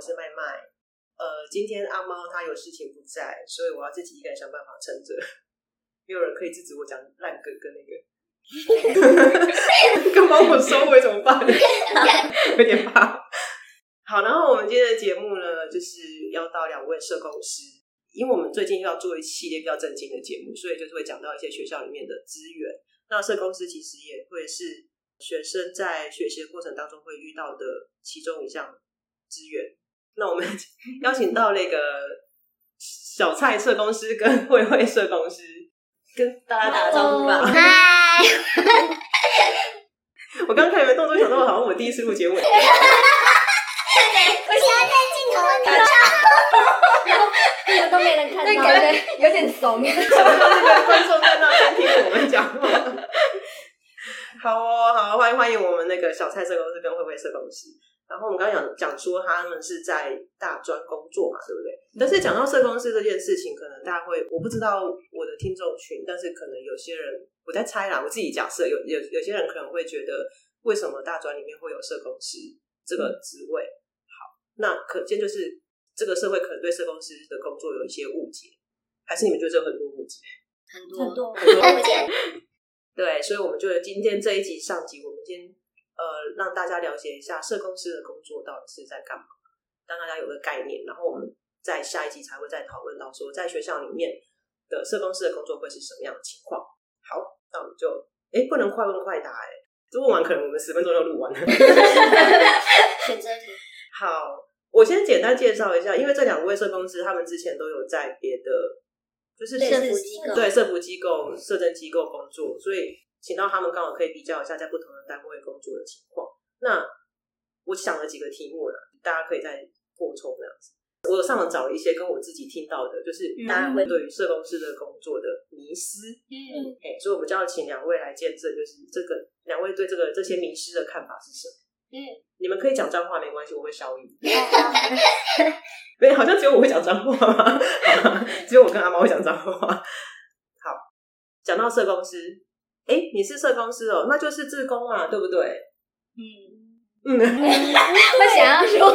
是麦麦。呃，今天阿猫他有事情不在，所以我要自己一个人想办法撑着。没有人可以制止我讲烂梗跟那个，跟帮我收尾怎么办？有点怕。好，然后我们今天的节目呢，就是要到两位社工师，因为我们最近要做一系列比较正经的节目，所以就是会讲到一些学校里面的资源。那社工师其实也会是。学生在学习的过程当中会遇到的其中一项资源，那我们 邀请到那个小蔡社公司跟慧慧社公司跟大家打个招呼吧。嗨我刚看你们动作，想到好像我第一次录节目。我现在在镜头里面，都没人看到，有点怂。什 么那个观众在那边听我们讲话？好哦，好，欢迎欢迎我们那个小蔡社公司跟慧慧社工师。然后我们刚刚讲讲说他们是在大专工作嘛，对不对？但是讲到社工师这件事情，可能大家会，我不知道我的听众群，但是可能有些人我在猜啦，我自己假设有有有些人可能会觉得，为什么大专里面会有社工师这个职位？好，那可见就是这个社会可能对社工师的工作有一些误解，还是你们觉得这有很多误解？很多很多误解。对，所以，我们就今天这一集上集，我们先呃让大家了解一下社工师的工作到底是在干嘛，让大家有个概念。然后我们在下一集才会再讨论到说，在学校里面的社工师的工作会是什么样的情况。好，那我们就哎不能快问快答哎，这问完可能我们十分钟就录完了。选择题。好，我先简单介绍一下，因为这两位社工师他们之前都有在别的。就是社福机构，对社福机构、社政机构工作，所以请到他们刚好可以比较一下在不同的单位工作的情况。那我想了几个题目了，大家可以再扩充这样子。我上网找了一些跟我自己听到的，就是大家会对于社工师的工作的迷失。嗯，哎，所以我们就要请两位来见证，就是这个两位对这个这些迷失的看法是什么？嗯，你们可以讲脏话没关系，我会消音。对，好像只有我会讲脏话吗？只有我跟阿猫会讲脏话。好，讲到社工师，哎、欸，你是社工师哦，那就是志工嘛，对不对？嗯嗯，我想要说，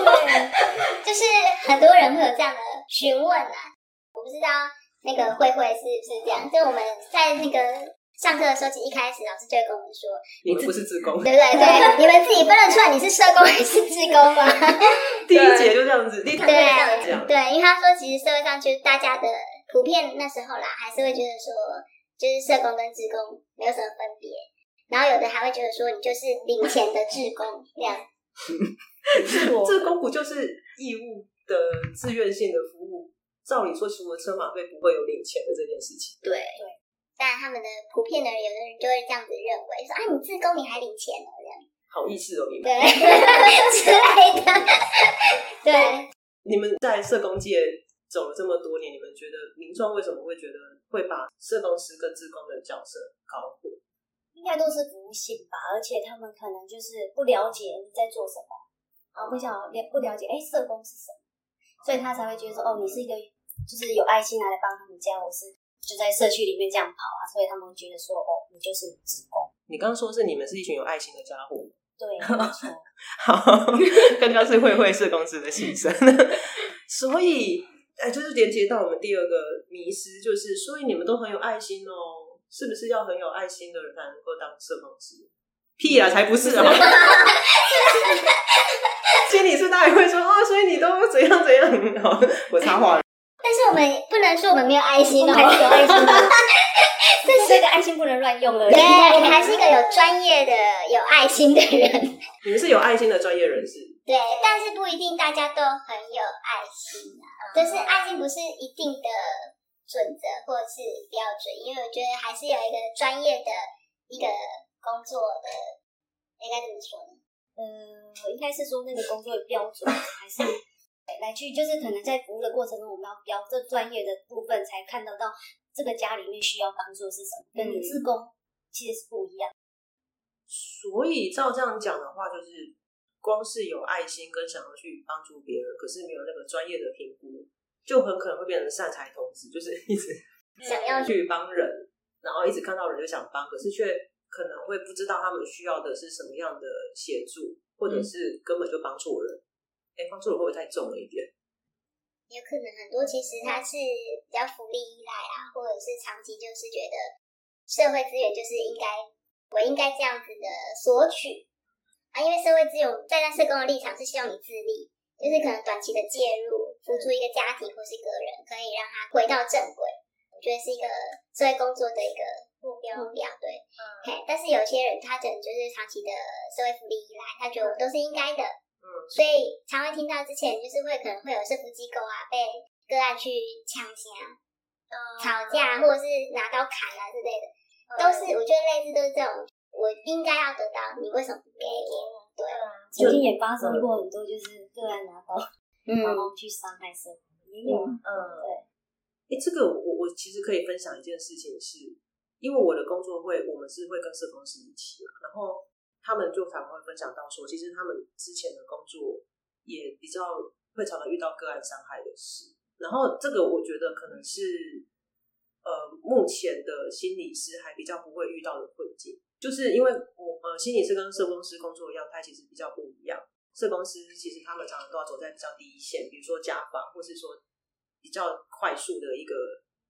就是很多人会有这样的询问啊，我不知道那个慧慧是不是这样，就我们在那个。上课的时候，一开始老师就会跟我们说：“你们不是志工，对不对？对，你们自己分得出来你是社工还是志工吗？” 第一节就这样子，对，对，对，因为他说，其实社会上就是大家的普遍那时候啦，还是会觉得说，就是社工跟志工没有什么分别，然后有的还会觉得说，你就是领钱的志工这样。志工不就是义务的自愿性的服务？照理说，除了车马费，不会有领钱的这件事情。对对。但他们的普遍的人，有的人就会这样子认为，说啊，你自工你还领钱哦，这样。好意思哦，你们。对。之类的。对。你们在社工界走了这么多年，你们觉得民众为什么会觉得会把社工师跟志工的角色搞混？应该都是服务性吧，而且他们可能就是不了解你在做什么，啊，不想了不了解，哎，社工是什么，所以他才会觉得说，哦，你是一个就是有爱心来帮他们这样，我是。就在社区里面这样跑啊，所以他们会觉得说：“哦，你就是职工。”你刚刚说是你们是一群有爱心的家伙。对，没 错。好，刚刚是慧慧社工师的心声。所以，哎，就是连接到我们第二个迷失，就是所以你们都很有爱心哦，是不是要很有爱心的人才能够当社工师？屁啊，才不是啊！心理师大也会说啊，所以你都怎样怎样？好，我插话了。但是我们不能说我们没有爱心哦，还是有爱心的。这个爱心不能乱用了。对，我们还是一个有专业的、有爱心的人。你们是有爱心的专业人士。对，但是不一定大家都很有爱心啊。就是爱心不是一定的准则或者是标准，因为我觉得还是有一个专业的一个工作的，应该怎么说呢？呃，应该是说那个工作的标准，还是来去就是可能在服务的过程中，我们要标这专业的部分，才看得到这个家里面需要帮助是什么，跟你自工其实是不一样。所以照这样讲的话，就是光是有爱心跟想要去帮助别人，可是没有那个专业的评估，就很可能会变成善财童子，就是一直想要去帮人，然后一直看到人就想帮，可是却。可能会不知道他们需要的是什么样的协助，或者是根本就帮错人。哎、嗯，帮错人会不会太重了一点？有可能很多其实他是比较福利依赖啊，或者是长期就是觉得社会资源就是应该我应该这样子的索取啊，因为社会资源在那社工的立场是希望你自立，就是可能短期的介入辅助一个家庭或是个人，可以让他回到正轨。我觉得是一个社会工作的一个。目标目标对，嗯，但是有些人他可能就是长期的社会福利依赖，他觉得我都是应该的，嗯，所以常会听到之前就是会可能会有社福机构啊被个案去抢钱啊、嗯、吵架，或者是拿刀砍啊之类的，嗯、都是我觉得类似都是这种，我应该要得到，你为什么不给我？对，曾经也发生过很多就是个案拿刀，嗯，然后去伤害社工，也有，嗯，对，哎，这个我我其实可以分享一件事情是。因为我的工作会，我们是会跟社工师一起，然后他们就常会分享到说，其实他们之前的工作也比较会常常遇到个案伤害的事，然后这个我觉得可能是呃目前的心理师还比较不会遇到的困境，就是因为我呃心理师跟社工师工作的样态其实比较不一样，社工师其实他们常常都要走在比较第一线，比如说家访，或是说比较快速的一个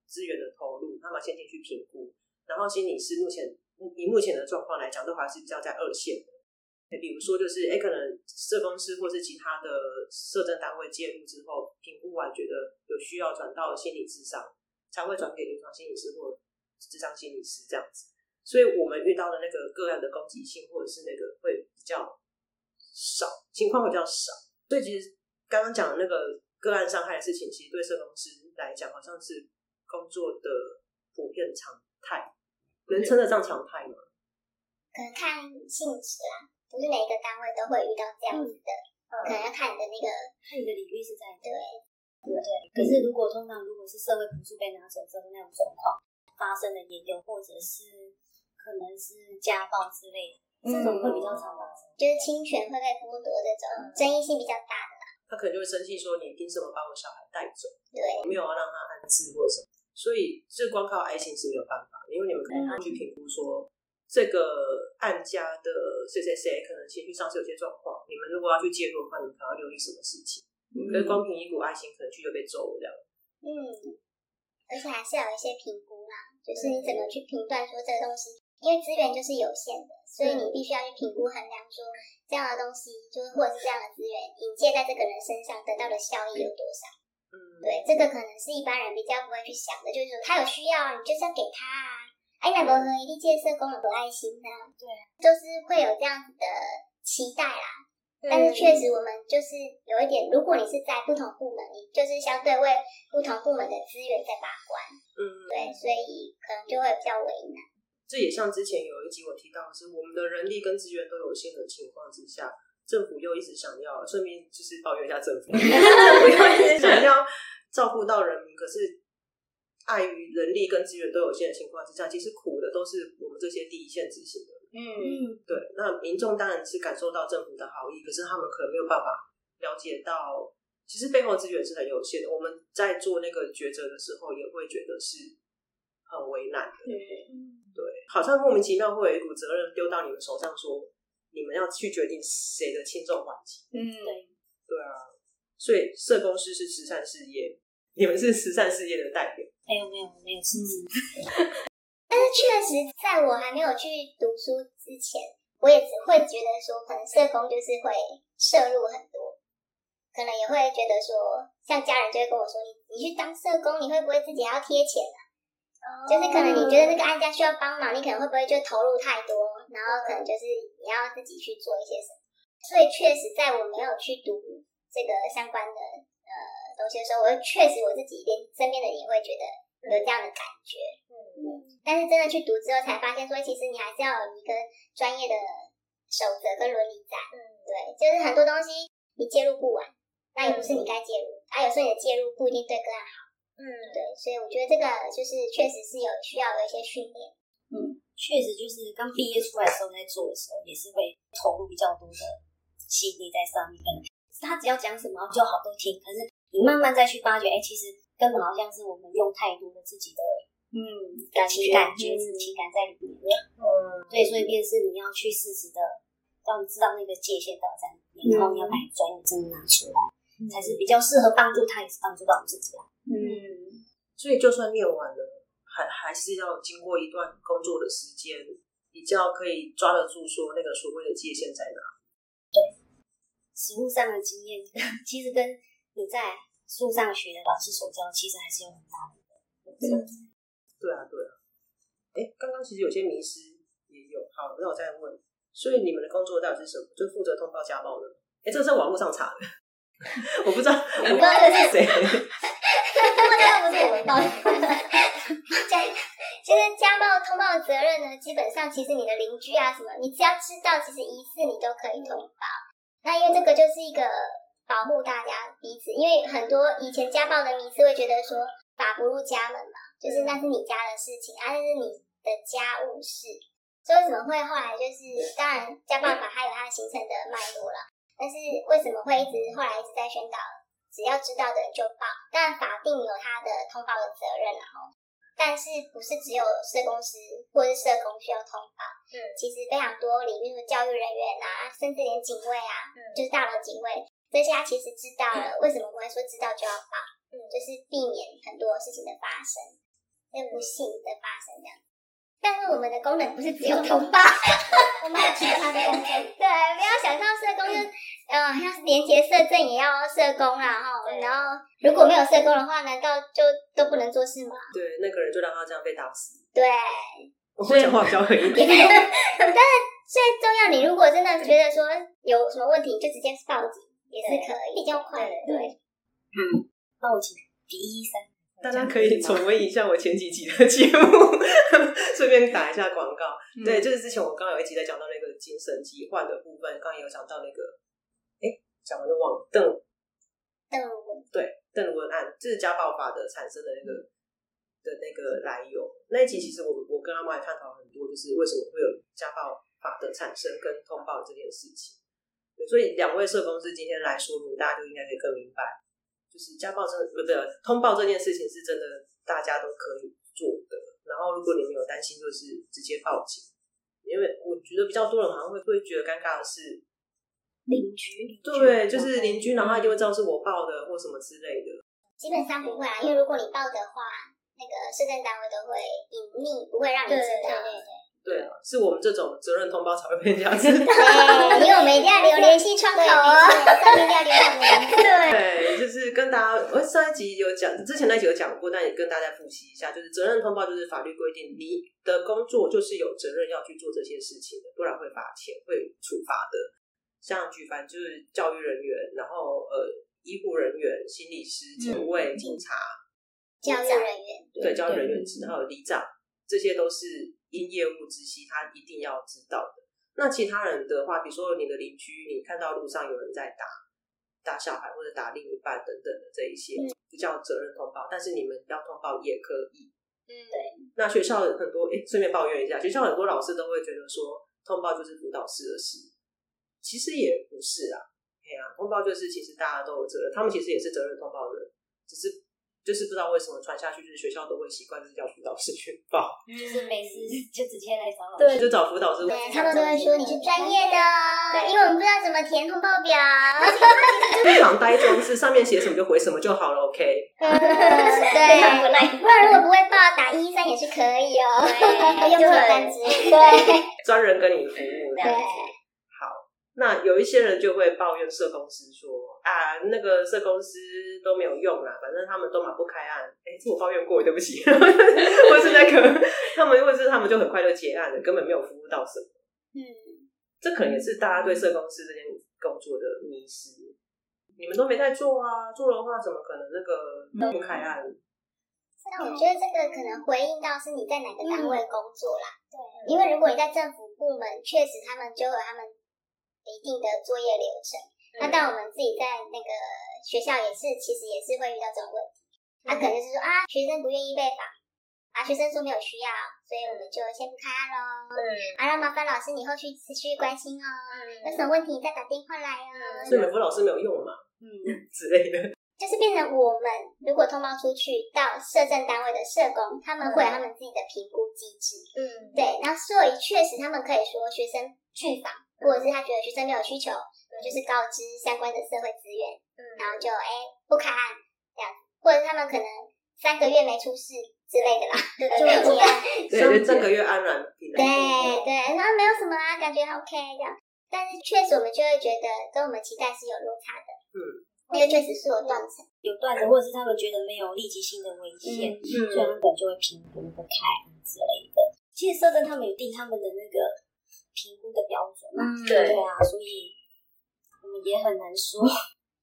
资源的投入，他们先进去评估。然后心理师目前以目前的状况来讲，都还是比较在二线的。比如说，就是哎，可能社工师或是其他的社政单位介入之后，评估完觉得有需要转到心理智商，才会转给临床心理师或智商心理师这样子。所以我们遇到的那个个案的攻击性，或者是那个会比较少，情况会比较少。所以其实刚刚讲的那个个案伤害的事情，其实对社工师来讲，好像是工作的普遍常态。能称得上常态吗？可能看性质啦，不是每一个单位都会遇到这样子的，嗯、可能要看你的那个，看你的领域是在对，对对。可是如果通常如果是社会补助被拿走之后那种状况发生的也有，或者是可能是家暴之类的，嗯、这种会比较常发生，就是侵权会被剥夺这种争议性比较大的啦。他可能就会生气说：“你凭什么把我小孩带走？对，我没有要让他安置或什么。”所以，这光靠爱心是没有办法，因为你们可能要去评估说，这个案家的谁谁谁可能情绪上是有些状况，你们如果要去介入的话，你们可能要留意什么事情？嗯，可是光凭一股爱心，可能去就被揍了这样。嗯，而且还是要有一些评估啦，就是你怎么去评断说这个东西，因为资源就是有限的，所以你必须要去评估衡量说这样的东西，就是或者是这样的资源引介在这个人身上得到的效益有多少。对，这个可能是一般人比较不会去想的，就是说他有需要，你就是要给他啊。哎，那如何一定建设工人有爱心呢？对，就是会有这样子的期待啦。嗯、但是确实，我们就是有一点，如果你是在不同部门，你就是相对为不同部门的资源在把关。嗯，对，所以可能就会比较为难。这也像之前有一集我提到的是，我们的人力跟资源都有限的情况之下，政府又一直想要，顺便就是抱怨一下政府，政府又一直想要。照顾到人民，可是碍于人力跟资源都有限的情况之下，其实苦的都是我们这些第一线执行的人。嗯，对。那民众当然是感受到政府的好意，可是他们可能没有办法了解到，其实背后资源是很有限的。我们在做那个抉择的时候，也会觉得是很为难的。嗯，对，好像莫名其妙会有一股责任丢到你们手上，说你们要去决定谁的轻重缓急。嗯，对，对啊。所以社工师是慈善事业。你们是慈善事业的代表？没有没有没有事情。但是确实，在我还没有去读书之前，我也只会觉得说，可能社工就是会摄入很多，可能也会觉得说，像家人就会跟我说，你你去当社工，你会不会自己还要贴钱啊？哦、就是可能你觉得这个案家需要帮忙，你可能会不会就投入太多，然后可能就是你要自己去做一些什么。所以确实，在我没有去读这个相关的呃。东西的时候，我确实我自己连身边的人也会觉得有这样的感觉，嗯嗯。但是真的去读之后，才发现说，其实你还是要有一个专业的守则跟伦理在，嗯。对就是很多东西你介入不完，那也不是你该介入，啊，有时候你的介入不一定对个案好。嗯，对，所以我觉得这个就是确实是有需要的一些训练。嗯，确实就是刚毕业出来的时候在做的时候，也是会投入比较多的心力在上面。他只要讲什么就好都听，可是你慢慢再去发觉，哎，其实根本好像是我们用太多的自己的嗯感情感觉、是情感在里面。嗯，对，所以便是你要去适时的让你知道那个界限到底在哪里，然后你要把专业真的拿出来，才是比较适合帮助他，也是帮助到我们自己啊。嗯，所以就算念完了，还还是要经过一段工作的时间，比较可以抓得住说那个所谓的界限在哪。对，实务上的经验，其实跟你在书上学的老师所教，其实还是有很大的。嗯，对啊，对啊。哎，刚刚其实有些迷失也有。好，那我再问，所以你们的工作到底是什么？就负责通报家暴的？哎，这个是在网络上查的。我不知道，我不知道这是谁。这个不是我们报的。家，其实家暴通报的责任呢，基本上其实你的邻居啊什么，你只要知道，其实疑似你都可以通报。那因为这个就是一个保护大家彼此，因为很多以前家暴的迷思会觉得说法不入家门嘛，就是那是你家的事情，啊，那是你的家务事。所以为什么会后来就是，当然家暴法它有它形成的脉络了。但是为什么会一直后来一直在宣导，只要知道的人就报？但法定有他的通报的责任，然后，但是不是只有社工师或是社工需要通报？嗯，其实非常多里面的教育人员啊，甚至连警卫啊，嗯、就是大楼警卫这些，他其实知道了，嗯、为什么不会说知道就要报？嗯，就是避免很多事情的发生，那不幸的发生这样。但是我们的功能不是只有通报，我们还有其他的功能。对，不要想象社工就，呃，像是连结社政也要社工啦，哈。然后如果没有社工的话，难道就都不能做事吗？对，那个人就让他这样被打死。对，我会讲话比较狠一点。但是最重要，你如果真的觉得说有什么问题，就直接报警也是可以，比较快的。对，嗯，报警第一声。大家可以重温一下我前几集的节目，顺便打一下广告。嗯、对，就是之前我刚刚有一集在讲到那个精神疾患的部分，刚刚也有讲到那个，哎，讲完就忘了。邓邓文对邓文案，这是家暴法的产生的那个的那个来由。那一集其实我我跟阿妈也探讨很多，就是为什么会有家暴法的产生跟通报这件事情。所以两位社工师今天来说明，大家就应该可以更明白。就是家暴真的不对，通报这件事情是真的，大家都可以做的。然后如果你们有担心，就是直接报警，因为我觉得比较多人好像会会觉得尴尬的是邻居，对，就是邻居，然后他一定会知道是我报的或什么之类的。基本上不会啊，因为如果你报的话，那个市政单位都会隐匿，不会让你知道。对对对。对啊，是我们这种责任通报才会被人家知道。对，因为我们一定要留联系窗口哦，上面 一定要留我们。对，就是跟大家，我上一集有讲，之前那集有讲过，但也跟大家复习一下，就是责任通报就是法律规定，你的工作就是有责任要去做这些事情的，不然会罚钱，会处罚的。像举凡就是教育人员，然后呃医护人员、心理师、警卫、嗯、警察、教育人员，对，教育人员，然后里长，这些都是。因业务之息，他一定要知道的。那其他人的话，比如说你的邻居，你看到路上有人在打打小孩或者打另一半等等的这一些，不叫责任通报，但是你们要通报也可以。嗯，对。那学校很多，哎，顺便抱怨一下，学校很多老师都会觉得说，通报就是辅导师的事，其实也不是啊。对啊，通报就是其实大家都有责任，他们其实也是责任通报人，只是。就是不知道为什么传下去，就是学校都会习惯是叫辅导师去报，就是每次就直接来找老师，对，就找辅导师。对，他们都会说你是专业的，对，因为我们不知道怎么填通报表。非常呆装，是上面写什么就回什么就好了，OK。对，不然如果不会报，打一一三也是可以哦，不用错单子，对，专人跟你服务，对。那有一些人就会抱怨社工师说啊，那个社公司都没有用啊，反正他们都马不开案。哎、欸，这我抱怨过，对不起。或是那个他们，或是他们就很快就结案了，根本没有服务到什么。嗯，这可能也是大家对社公司这件工作的迷失。你们都没在做啊，做的话怎么可能那个不开案？那我觉得这个可能回应到是你在哪个单位工作啦。对，因为如果你在政府部门，确实他们就有他们。一定的作业流程。嗯、那但我们自己在那个学校也是，其实也是会遇到这种问题。他、嗯啊、可能就是说啊，学生不愿意被访，啊，学生说没有需要，所以我们就先不开案喽。嗯，啊，让麻烦老师你后续持续关心哦，嗯、有什么问题你再打电话来哦。所以美孚老师没有用嘛？嗯，之类的。就是变成我们如果通报出去到社政单位的社工，他们会有他们自己的评估机制。嗯，对，然后所以确实他们可以说学生拒访，或者是他觉得学生没有需求。就是告知相关的社会资源，嗯，然后就哎、欸、不开案这样，或者他们可能三个月没出事之类的啦，就没结案，对，就三个月安然平安。对对，然后没有什么啊，感觉 OK 这样，但是确实我们就会觉得跟我们期待是有落差的，嗯，因为确实是有断层，有断层，或者是他们觉得没有立即性的危险，嗯，所以他们就会评估不开案之类的。其实社政他们有定他们的那个评估的标准嘛，嗯，对对啊，所以。也很难说，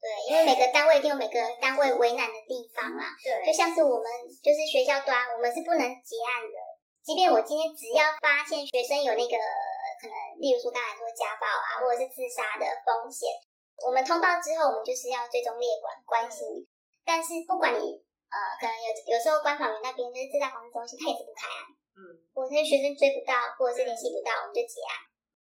对，因为每个单位一定有每个单位为难的地方啦。对，就像是我们就是学校端，我们是不能结案的。即便我今天只要发现学生有那个可能，例如说刚才说家暴啊，或者是自杀的风险，我们通报之后，我们就是要追踪列管关心。但是不管你呃，可能有有时候关防员那边就是自杀防治中心，他也是不开案。嗯，或者是学生追不到，或者是联系不到，我们就结案。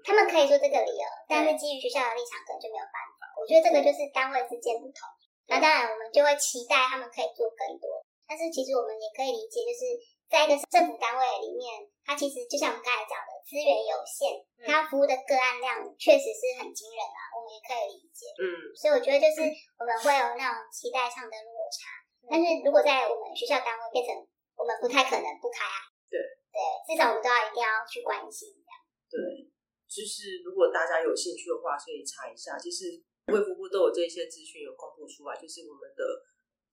他们可以说这个理由，但是基于学校的立场，可能就没有办法。我觉得这个就是单位之间不同。那当然，我们就会期待他们可以做更多。但是其实我们也可以理解，就是在一个政府单位里面，它其实就像我们刚才讲的，资源有限，它服务的个案量确实是很惊人啊。我们也可以理解。嗯。所以我觉得就是我们会有那种期待上的落差。但是如果在我们学校单位变成我们不太可能不开啊。对。对，至少我们都要一定要去关心这样。对。就是如果大家有兴趣的话，可以查一下。其实卫福部都有这些资讯有公布出来，就是我们的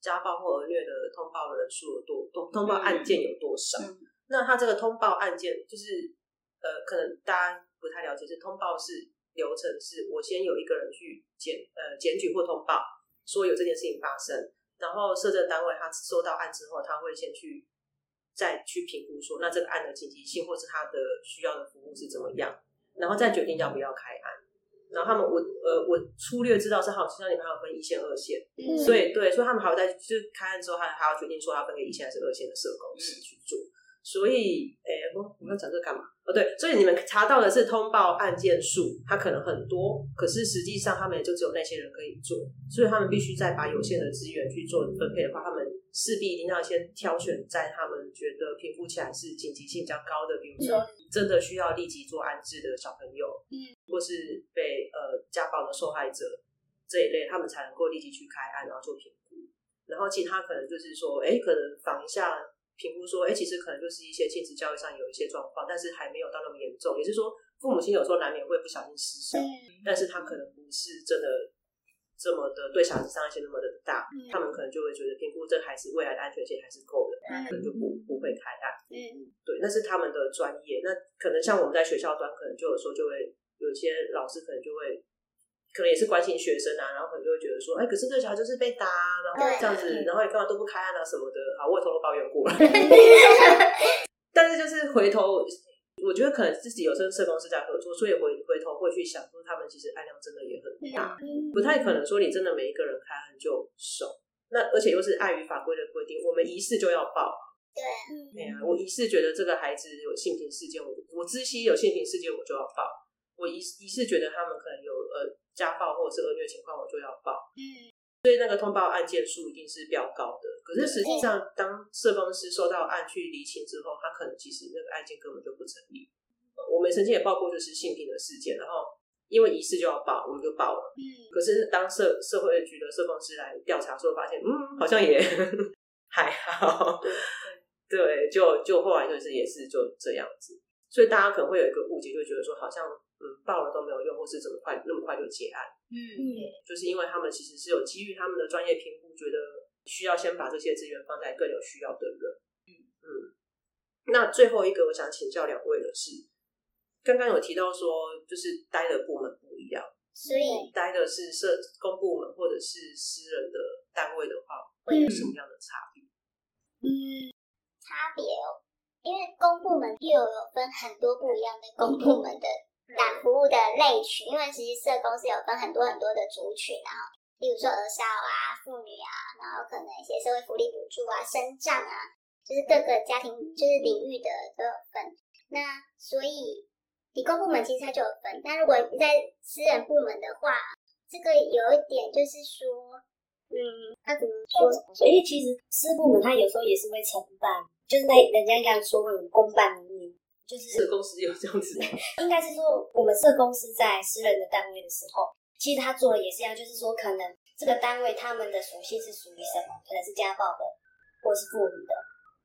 家暴或儿虐的通报人数有多，通通报案件有多少。嗯、那他这个通报案件，就是呃，可能大家不太了解，是通报是流程是，我先有一个人去检呃检举或通报，说有这件事情发生，然后社政单位他收到案之后，他会先去再去评估说，那这个案的紧急性或是他的需要的服务是怎么样。然后再决定要不要开案，然后他们我呃我粗略知道是好像你们还有分一线二线，嗯、所以对，所以他们还要在就是开案之后还还要决定说要分给一线还是二线的社工师去做。所以，哎，我我们讲这个干嘛？哦，对，所以你们查到的是通报案件数，它可能很多，可是实际上他们也就只有那些人可以做，所以他们必须再把有限的资源去做分配的话，他们势必一定要先挑选在他们觉得评估起来是紧急性比较高的，比如说真的需要立即做安置的小朋友，嗯，或是被呃家暴的受害者这一类，他们才能够立即去开案然后做评估，然后其他可能就是说，哎，可能访一下。评估说，哎、欸，其实可能就是一些亲子教育上有一些状况，但是还没有到那么严重。也是说，父母亲有时候难免会不小心失手，嗯、但是他可能不是真的这么的对小孩子伤害性那么的大，嗯、他们可能就会觉得评估这孩子未来的安全性还是够的，嗯、可能就不不会开案。嗯，对，那是他们的专业。那可能像我们在学校端，可能就有时候就会有些老师可能就会。可能也是关心学生啊，然后可能就会觉得说，哎、欸，可是这小孩就是被打，然后这样子，然后也干嘛都不开案啊什么的。好，我也偷偷抱怨过了。但是就是回头，我觉得可能自己有跟社工是在合作，所以回回头会去想说，他们其实案量真的也很不太可能说你真的每一个人开案就收。那而且又是碍于法规的规定，我们疑似就要报。对，对啊，我疑似觉得这个孩子有性侵事件，我我知悉有性侵事件，我就要报。我疑疑似觉得他们可能有呃。家暴或者是恶虐情况，我就要报。嗯，所以那个通报案件数一定是比较高的。可是实际上，当社工师收到案去厘清之后，他可能其实那个案件根本就不成立。我们曾经也报过就是性平的事件，然后因为疑似就要报，我们就报了。嗯，可是当社社会局的社工师来调查之后，发现嗯，好像也 还好。对，对，就就后来就是也是就这样子。所以大家可能会有一个误解，就觉得说好像。嗯，报了都没有用，或是怎么快那么快就结案？嗯，就是因为他们其实是有基于他们的专业评估，觉得需要先把这些资源放在更有需要的人。嗯嗯。那最后一个我想请教两位的是，刚刚有提到说，就是待的部门不一样，所以待的是社公部门或者是私人的单位的话，会有什么样的差别？嗯，差别哦，因为公部门又有分很多不一样的公部门的。打服务的类群，因为其实社工是有分很多很多的族群，然后例如说儿少啊、妇女啊，然后可能一些社会福利补助啊、生障啊，就是各个家庭就是领域的都有分。那所以理工部门其实它就有分，但如果你在私人部门的话，这个有一点就是说，嗯，他怎么说？所以其实私部门他有时候也是会承办，就是那人家这样说会有公办民营，就是社公司有这样子。应该是说我们社公司在私人的单位的时候，其实他做的也是一样，就是说可能这个单位他们的属性是属于什么？可能是家暴的，或是妇女的，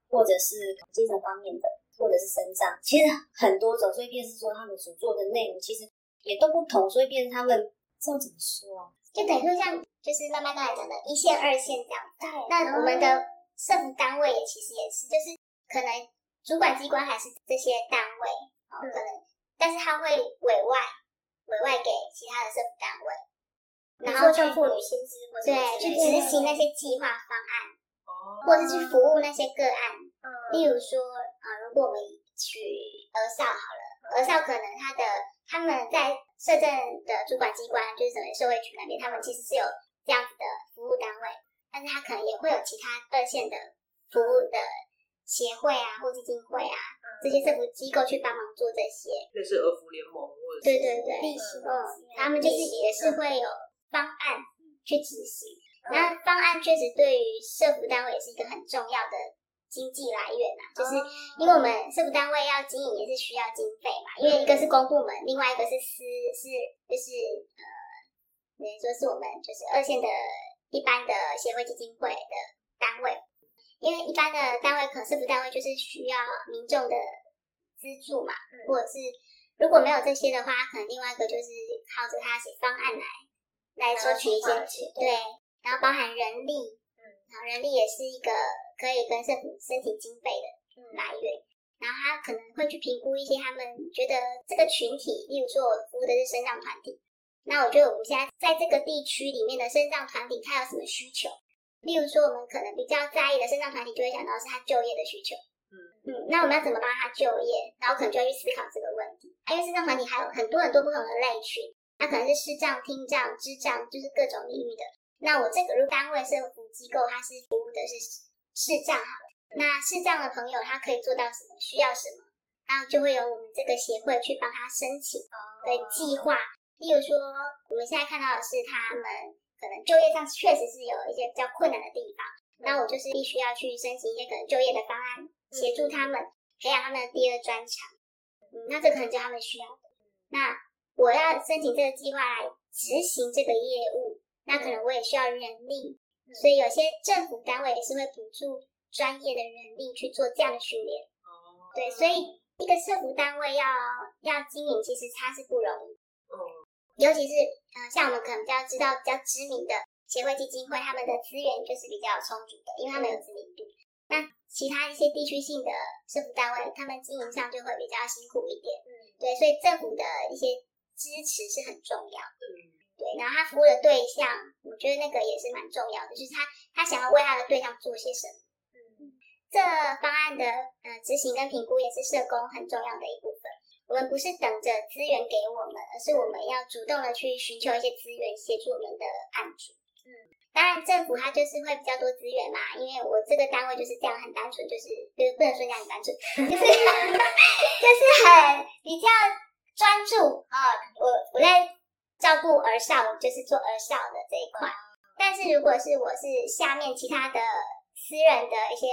或者是精神方面的，或者是身障，其实很多种，所以便是说他们所做的内容其实也都不同，所以变成他们。这怎么说啊？就等于说，像就是妈妈刚才讲的一线、二线这样。对。那我们的政府单位也其实也是，就是可能主管机关还是这些单位，哦，可能，但是他会委外委外给其他的政府单位，然后就妇女薪资，对，去执行那些计划方案，哦，或者是去服务那些个案。嗯。例如说，啊，如果我们取儿少好了，儿少可能他的他们在。社政的主管机关就是整个社会局那边，他们其实是有这样子的服务单位，但是他可能也会有其他二线的服务的协会啊或基金会啊这些社福机构去帮忙做这些，类似儿福联盟或者对对对，嗯，他们就是也是会有方案去执行，那方案确实对于社福单位也是一个很重要的。经济来源呐、啊，就是因为我们社福单位要经营，也是需要经费嘛。因为一个是公部门，另外一个是私，是就是呃，等于说是我们就是二线的一般的协会基金会的单位。因为一般的单位，可能社福单位就是需要民众的资助嘛，或者是如果没有这些的话，可能另外一个就是靠着他写方案来来收取一些钱，对，然后包含人力，嗯，然后人力也是一个。可以跟政府申请经费的来源，然后他可能会去评估一些他们觉得这个群体，例如说我服务的是身障团体，那我觉得我们现在在这个地区里面的身障团体，他有什么需求？例如说我们可能比较在意的身障团体，就会想到是他就业的需求。嗯嗯，那我们要怎么帮他就业？然后可能就要去思考这个问题。因为身障团体还有很多很多不同的类群，那可能是视障、听障、智障，就是各种领域的。那我这个如单位社福机构，它是服务的是。视障好了，那视障的朋友他可以做到什么？需要什么？然后就会有我们这个协会去帮他申请的计划。例如说，我们现在看到的是他们可能就业上确实是有一些比较困难的地方，那我就是必须要去申请一些可能就业的方案，协助他们培养他们的第二专长。嗯，那这可能就他们需要的。那我要申请这个计划来执行这个业务，那可能我也需要人力。所以有些政府单位也是会补助专业的人力去做这样的训练。哦，对，所以一个社服单位要要经营，其实它是不容易。嗯，尤其是呃，像我们可能比较知道比较知名的协会基金会，他们的资源就是比较充足的，因为他们有知名度。那其他一些地区性的社服单位，他们经营上就会比较辛苦一点。嗯，对，所以政府的一些支持是很重要的。嗯。对，然后他服务的对象，我觉得那个也是蛮重要的，就是他他想要为他的对象做些什么。嗯，这方案的呃执行跟评估也是社工很重要的一部分。我们不是等着资源给我们，而是我们要主动的去寻求一些资源，协助我们的案主。嗯，当然政府它就是会比较多资源嘛，因为我这个单位就是这样很单纯，就是就是不能说这样很单纯，就是 就是很比较专注啊、我我在。照顾儿少，我就是做儿少的这一块。但是如果是我是下面其他的私人的一些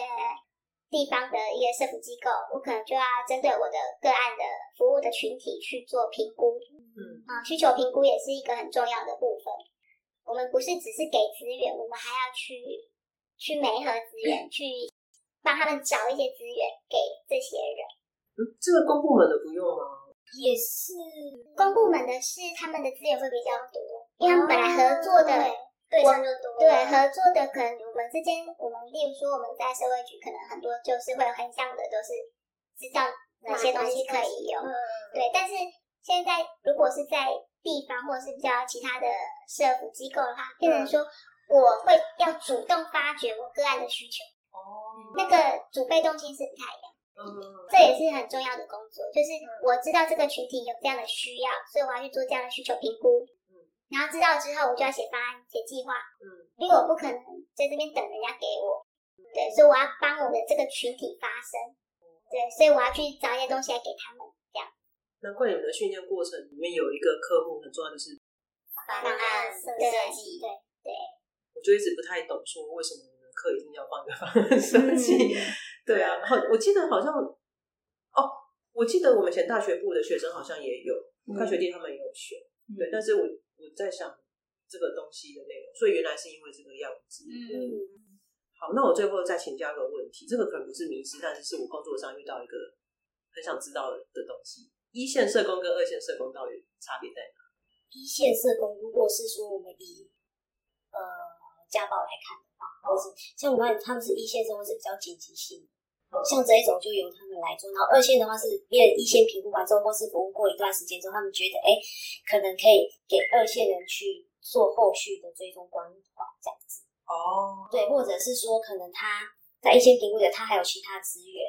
地方的一个社福机构，我可能就要针对我的个案的服务的群体去做评估。嗯，啊，需求评估也是一个很重要的部分。我们不是只是给资源，我们还要去去媒合资源，去帮他们找一些资源给这些人。嗯，这个公部门的不用吗？也是公部门的事，他们的资源会比较多，因为他们本来合作的对象就多。对，合作的可能我们之间，我们例如说我们在社会局，可能很多就是会有很像的，都是知道哪些东西可以用。对，但是现在如果是在地方或者是比较其他的社福机构的话，变成说我会要主动发掘我个案的需求。哦，那个主被动性是不太一样。嗯，这也是很重要的工作，就是我知道这个群体有这样的需要，所以我要去做这样的需求评估。嗯，然后知道之后，我就要写方案、写计划。嗯，因为我不可能在这边等人家给我。对，所以我要帮我的这个群体发声。对，所以我要去找一些东西来给他们。这样。难怪你们的训练过程里面有一个科目很重要，就是方案设计。对对。我就一直不太懂，说为什么课一定要放一个方案设计。嗯对啊，好，我记得好像，哦，我记得我们以前大学部的学生好像也有，大、嗯、学弟他们也有学，嗯、对，但是我我在想这个东西的内容，所以原来是因为这个样子。嗯，好，那我最后再请教一个问题，这个可能不是迷失，但是是我工作上遇到一个很想知道的东西：一线社工跟二线社工到底差别在哪？一线社工如果是说我们以呃家暴来看的话，或是像我们他们是一线生活是比较紧急性的。像这一种就由他们来做，然后二线的话是因为一线评估完之后，或是服务过一段时间之后，他们觉得哎，可能可以给二线人去做后续的追踪关怀这样子。哦，对，或者是说可能他在一线评估的，他还有其他资源，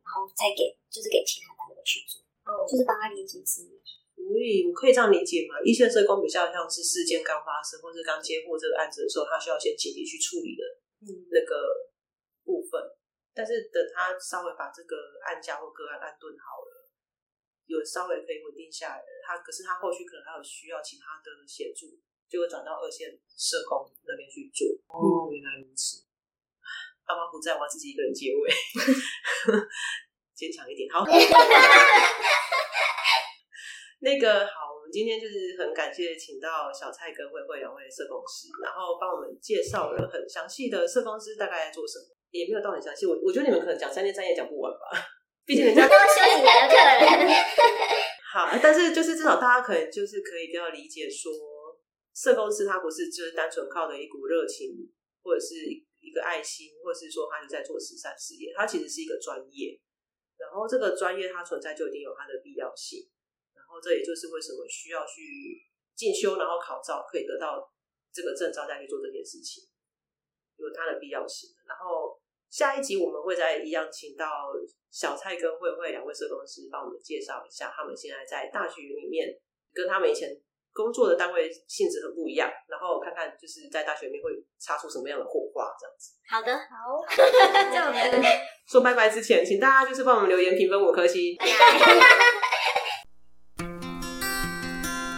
然后再给就是给其他单位去做，哦，就是帮他连接资源。所以我可以这样理解吗？一线社工比较像是事件刚发生或是刚接获这个案子的时候，他需要先紧急去处理的，嗯，那个部分。但是等他稍微把这个案家或个案安顿好了，有稍微可以稳定下来了，他可是他后续可能还有需要其他的协助，就会转到二线社工那边去做。哦，原来如此。爸妈不在，我要自己一个人结尾，坚强一点。好，那个好，我们今天就是很感谢请到小蔡跟慧慧两位社工师，然后帮我们介绍了很详细的社工师大概在做什么。也没有到很详细，我我觉得你们可能讲三天三夜讲不完吧，毕竟人家都要休息来的客人。好，但是就是至少大家可能就是可以比较理解说，社工师他不是就是单纯靠的一股热情或者是一个爱心，或者是说他是在做慈善事业，他其实是一个专业。然后这个专业它存在就一定有它的必要性，然后这也就是为什么需要去进修，然后考照可以得到这个证照再去做这件事情。有它的必要性，然后下一集我们会再一样请到小蔡跟慧慧两位社工师帮我们介绍一下他们现在在大学里面跟他们以前工作的单位性质很不一样，然后看看就是在大学里面会擦出什么样的火花这样子。好的，好，这样子说拜拜之前，请大家就是帮我们留言评分五颗星。